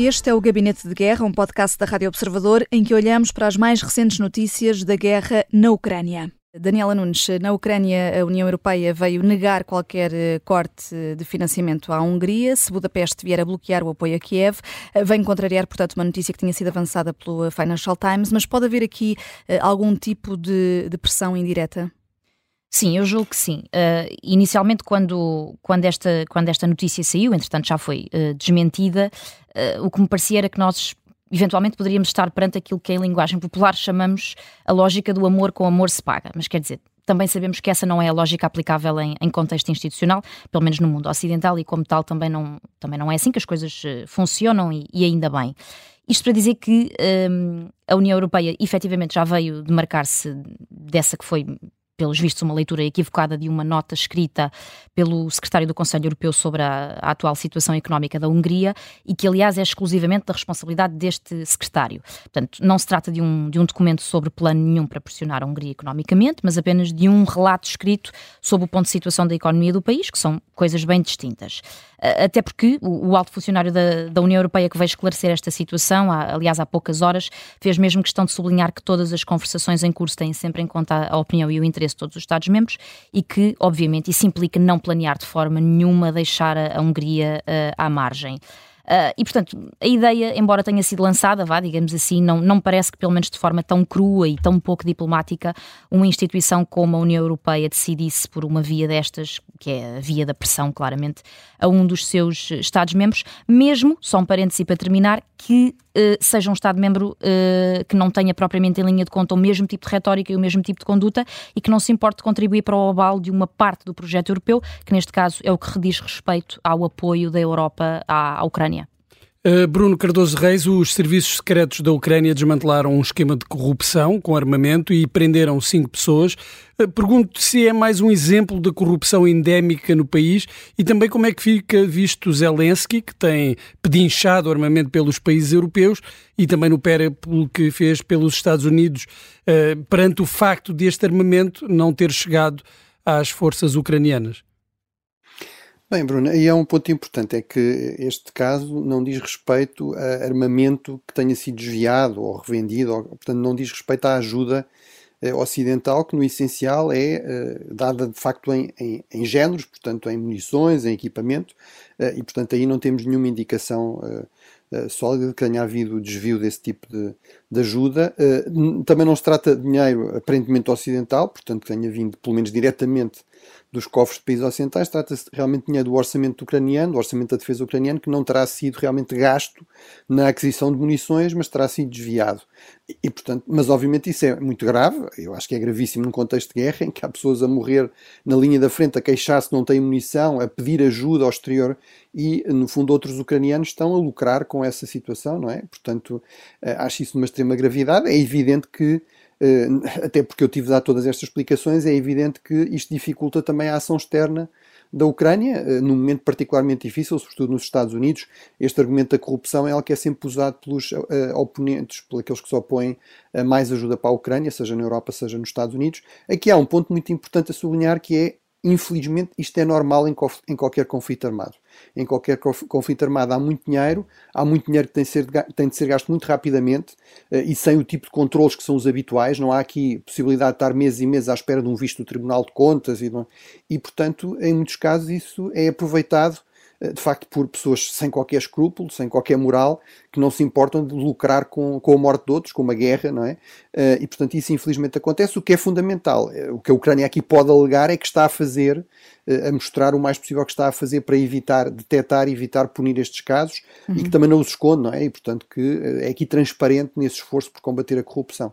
Este é o Gabinete de Guerra, um podcast da Rádio Observador em que olhamos para as mais recentes notícias da guerra na Ucrânia. Daniela Nunes, na Ucrânia, a União Europeia veio negar qualquer eh, corte de financiamento à Hungria. Se Budapeste vier a bloquear o apoio a Kiev, eh, vem contrariar, portanto, uma notícia que tinha sido avançada pelo Financial Times. Mas pode haver aqui eh, algum tipo de, de pressão indireta? Sim, eu julgo que sim. Uh, inicialmente, quando, quando, esta, quando esta notícia saiu, entretanto já foi uh, desmentida, uh, o que me parecia era que nós eventualmente poderíamos estar perante aquilo que em linguagem popular chamamos a lógica do amor com amor se paga. Mas quer dizer, também sabemos que essa não é a lógica aplicável em, em, contexto institucional, pelo menos no mundo ocidental, e como tal também não, também não é assim que as coisas funcionam e, e ainda bem. Isto para dizer que um, a União Europeia efetivamente já veio demarcar-se dessa que foi pelos vistos, uma leitura equivocada de uma nota escrita pelo secretário do Conselho Europeu sobre a, a, atual situação económica da Hungria e que, aliás, é exclusivamente da responsabilidade deste secretário. Portanto, não se trata de um, de um documento sobre plano nenhum para pressionar a Hungria economicamente, mas apenas de um relato escrito sobre o ponto de situação da economia do país, que são coisas bem distintas. Até porque o, o alto funcionário da, da, União Europeia que veio esclarecer esta situação, há, aliás, há poucas horas, fez mesmo questão de sublinhar que todas as conversações em curso têm sempre em conta a opinião e o interesse de todos os Estados-membros e que, obviamente, isso implica não planear de forma nenhuma deixar a, Hungria uh, à margem. Uh, e, portanto, a ideia, embora tenha sido lançada, vá, digamos assim, não, não parece que, pelo menos de forma tão crua e tão pouco diplomática, uma instituição como a União Europeia decidisse por uma via destas, que é a via da pressão, claramente, a um dos seus Estados-membros, mesmo, só um parêntese para terminar, que seja um Estado-membro uh, que não tenha propriamente em linha de conta o mesmo tipo de retórica e o mesmo tipo de conduta e que não se importe contribuir para o abalo de uma parte do projeto europeu, que neste caso é o que diz respeito ao apoio da Europa à, à Ucrânia. Uh, Bruno Cardoso Reis, os serviços secretos da Ucrânia desmantelaram um esquema de corrupção com armamento e prenderam cinco pessoas. Uh, pergunto se é mais um exemplo da corrupção endémica no país e também como é que fica visto Zelensky, que tem pedinchado armamento pelos países europeus e também no périplo que fez pelos Estados Unidos, uh, perante o facto deste armamento não ter chegado às forças ucranianas. Bem, Bruno, aí é um ponto importante, é que este caso não diz respeito a armamento que tenha sido desviado ou revendido, ou, portanto não diz respeito à ajuda eh, ocidental, que no essencial é eh, dada de facto em, em, em, géneros, portanto em munições, em equipamento, eh, e portanto aí não temos nenhuma indicação eh, eh, sólida de que tenha havido desvio desse tipo de, de ajuda. Eh, também não se trata de dinheiro aparentemente ocidental, portanto que tenha vindo pelo menos diretamente dos cofres de países ocidentais, trata-se realmente de dinheiro do orçamento ucraniano, do orçamento da defesa ucraniano, que não terá sido realmente gasto na aquisição de munições, mas terá sido desviado. E, portanto, mas obviamente isso é muito grave, eu acho que é gravíssimo num contexto de guerra, em que há pessoas a morrer na linha da frente, a queixar-se que não têm munição, a pedir ajuda ao exterior, e no fundo outros ucranianos estão a lucrar com essa situação, não é? Portanto, eh, acho isso de uma extrema gravidade. É evidente que até porque eu tive de dar todas estas explicações, é evidente que isto dificulta também a ação externa da Ucrânia, eh, num momento particularmente difícil, sobretudo nos Estados Unidos. Este argumento da corrupção é algo que é sempre usado pelos uh, oponentes, por aqueles que se opõem a mais ajuda para a Ucrânia, seja na Europa, seja nos Estados Unidos. Aqui há um ponto muito importante a sublinhar que é Infelizmente, isto é normal em, em, qualquer conflito armado. Em qualquer conflito armado há muito dinheiro, há muito dinheiro que tem de ser, tem de ser gasto muito rapidamente uh, e sem o tipo de controles que são os habituais. Não há aqui possibilidade de estar meses e meses à espera de um visto do Tribunal de Contas e, e portanto, em muitos casos, isso é aproveitado eh, de facto por pessoas sem qualquer escrúpulo, sem qualquer moral, que não se importam de lucrar com, com a morte de outros, com uma guerra, não é? Eh, e portanto isso infelizmente acontece. O que é fundamental, eh, o que a Ucrânia aqui pode alegar é que está a fazer, a mostrar o mais possível que está a fazer para evitar, detectar evitar punir estes casos uhum. e que também não os esconde, não é? E portanto que é aqui transparente nesse esforço por combater a corrupção.